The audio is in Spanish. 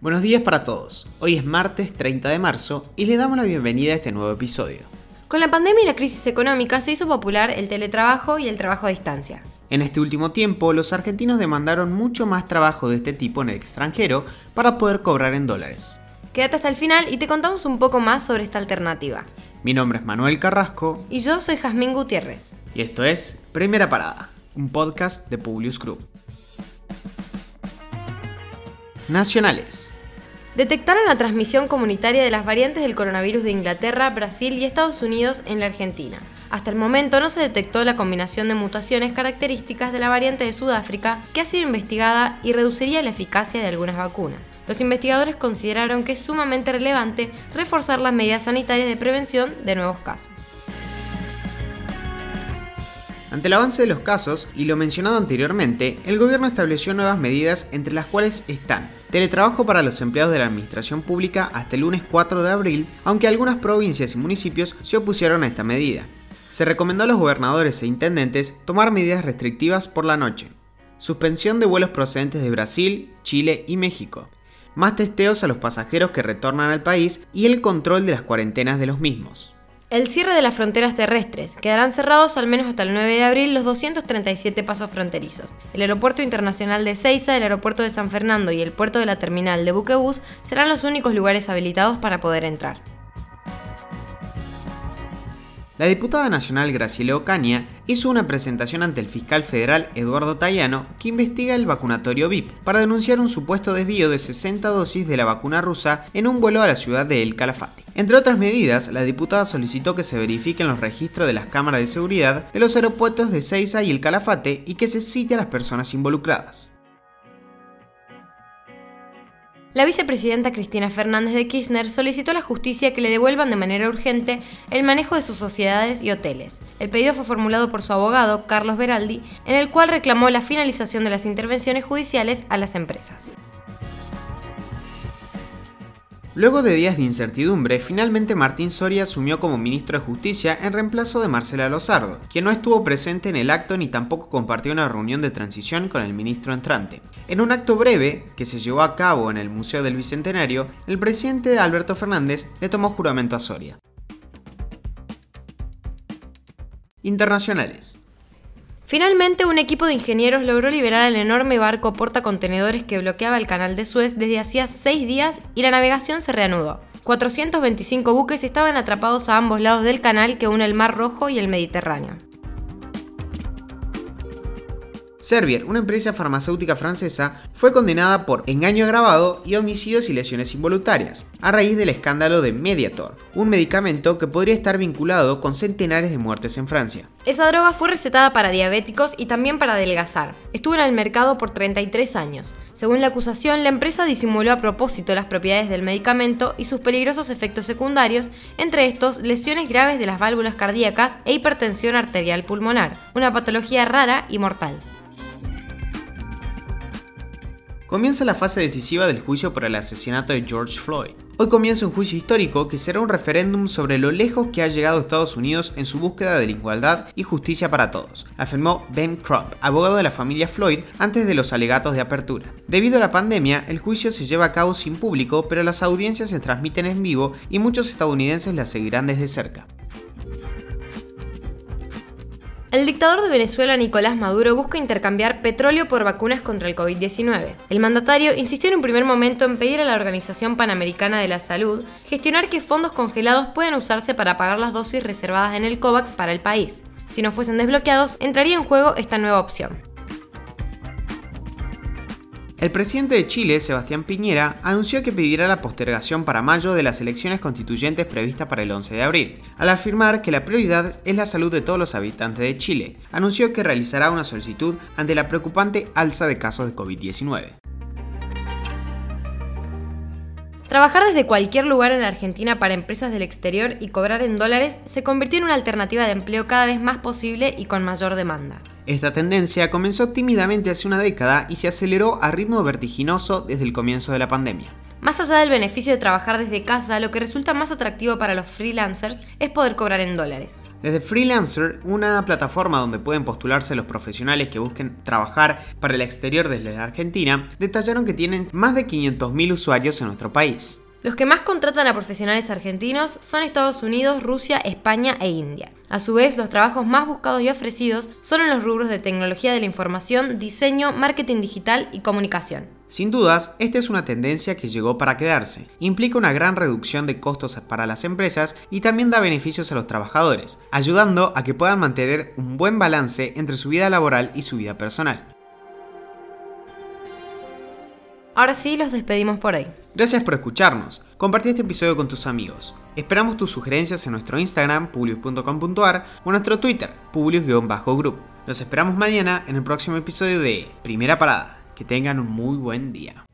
Buenos días para todos. Hoy es martes 30 de marzo y le damos la bienvenida a este nuevo episodio. Con la pandemia y la crisis económica se hizo popular el teletrabajo y el trabajo a distancia. En este último tiempo, los argentinos demandaron mucho más trabajo de este tipo en el extranjero para poder cobrar en dólares. Quédate hasta el final y te contamos un poco más sobre esta alternativa. Mi nombre es Manuel Carrasco Y yo soy Jazmín Gutiérrez. y esto es Primera Parada, un podcast de Publius Group. Nacionales. Detectaron la transmisión comunitaria de las variantes del coronavirus de Inglaterra, Brasil y Estados Unidos en la Argentina. Hasta el momento no se detectó la combinación de mutaciones características de la variante de Sudáfrica que ha sido investigada y reduciría la eficacia de algunas vacunas. Los investigadores consideraron que es sumamente relevante reforzar las medidas sanitarias de prevención de nuevos casos. Ante el avance de los casos y lo mencionado anteriormente, el gobierno estableció nuevas medidas entre las cuales están teletrabajo para los empleados de la administración pública hasta el lunes 4 de abril, aunque algunas provincias y municipios se opusieron a esta medida. Se recomendó a los gobernadores e intendentes tomar medidas restrictivas por la noche. Suspensión de vuelos procedentes de Brasil, Chile y México. Más testeos a los pasajeros que retornan al país y el control de las cuarentenas de los mismos. El cierre de las fronteras terrestres. Quedarán cerrados al menos hasta el 9 de abril los 237 pasos fronterizos. El aeropuerto internacional de Ceiza, el aeropuerto de San Fernando y el puerto de la terminal de Buquebus serán los únicos lugares habilitados para poder entrar. La diputada nacional Graciela Ocaña hizo una presentación ante el fiscal federal Eduardo Tayano que investiga el vacunatorio VIP para denunciar un supuesto desvío de 60 dosis de la vacuna rusa en un vuelo a la ciudad de El Calafate. Entre otras medidas, la diputada solicitó que se verifiquen los registros de las cámaras de seguridad de los aeropuertos de Ceiza y El Calafate y que se cite a las personas involucradas. La vicepresidenta Cristina Fernández de Kirchner solicitó a la justicia que le devuelvan de manera urgente el manejo de sus sociedades y hoteles. El pedido fue formulado por su abogado, Carlos Beraldi, en el cual reclamó la finalización de las intervenciones judiciales a las empresas. Luego de días de incertidumbre, finalmente Martín Soria asumió como ministro de Justicia en reemplazo de Marcela Lozardo, quien no estuvo presente en el acto ni tampoco compartió una reunión de transición con el ministro entrante. En un acto breve, que se llevó a cabo en el Museo del Bicentenario, el presidente Alberto Fernández le tomó juramento a Soria. Internacionales. Finalmente, un equipo de ingenieros logró liberar el enorme barco portacontenedores que bloqueaba el canal de Suez desde hacía seis días y la navegación se reanudó. 425 buques estaban atrapados a ambos lados del canal que une el Mar Rojo y el Mediterráneo. Servier, una empresa farmacéutica francesa, fue condenada por engaño agravado y homicidios y lesiones involuntarias, a raíz del escándalo de Mediator, un medicamento que podría estar vinculado con centenares de muertes en Francia. Esa droga fue recetada para diabéticos y también para adelgazar. Estuvo en el mercado por 33 años. Según la acusación, la empresa disimuló a propósito las propiedades del medicamento y sus peligrosos efectos secundarios, entre estos lesiones graves de las válvulas cardíacas e hipertensión arterial pulmonar, una patología rara y mortal. Comienza la fase decisiva del juicio por el asesinato de George Floyd. Hoy comienza un juicio histórico que será un referéndum sobre lo lejos que ha llegado Estados Unidos en su búsqueda de la igualdad y justicia para todos, afirmó Ben Crump, abogado de la familia Floyd, antes de los alegatos de apertura. Debido a la pandemia, el juicio se lleva a cabo sin público, pero las audiencias se transmiten en vivo y muchos estadounidenses las seguirán desde cerca. El dictador de Venezuela, Nicolás Maduro, busca intercambiar petróleo por vacunas contra el COVID-19. El mandatario insistió en un primer momento en pedir a la Organización Panamericana de la Salud gestionar que fondos congelados puedan usarse para pagar las dosis reservadas en el COVAX para el país. Si no fuesen desbloqueados, entraría en juego esta nueva opción. El presidente de Chile, Sebastián Piñera, anunció que pedirá la postergación para mayo de las elecciones constituyentes previstas para el 11 de abril, al afirmar que la prioridad es la salud de todos los habitantes de Chile. Anunció que realizará una solicitud ante la preocupante alza de casos de COVID-19. Trabajar desde cualquier lugar en la Argentina para empresas del exterior y cobrar en dólares se convirtió en una alternativa de empleo cada vez más posible y con mayor demanda. Esta tendencia comenzó tímidamente hace una década y se aceleró a ritmo vertiginoso desde el comienzo de la pandemia. Más allá del beneficio de trabajar desde casa, lo que resulta más atractivo para los freelancers es poder cobrar en dólares. Desde Freelancer, una plataforma donde pueden postularse los profesionales que busquen trabajar para el exterior desde la Argentina, detallaron que tienen más de 500.000 usuarios en nuestro país. Los que más contratan a profesionales argentinos son Estados Unidos, Rusia, España e India. A su vez, los trabajos más buscados y ofrecidos son en los rubros de tecnología de la información, diseño, marketing digital y comunicación. Sin dudas, esta es una tendencia que llegó para quedarse. Implica una gran reducción de costos para las empresas y también da beneficios a los trabajadores, ayudando a que puedan mantener un buen balance entre su vida laboral y su vida personal. Ahora sí, los despedimos por ahí. Gracias por escucharnos. Compartí este episodio con tus amigos. Esperamos tus sugerencias en nuestro Instagram, publius.com.ar o nuestro Twitter, publius-group. Los esperamos mañana en el próximo episodio de Primera Parada. Que tengan un muy buen día.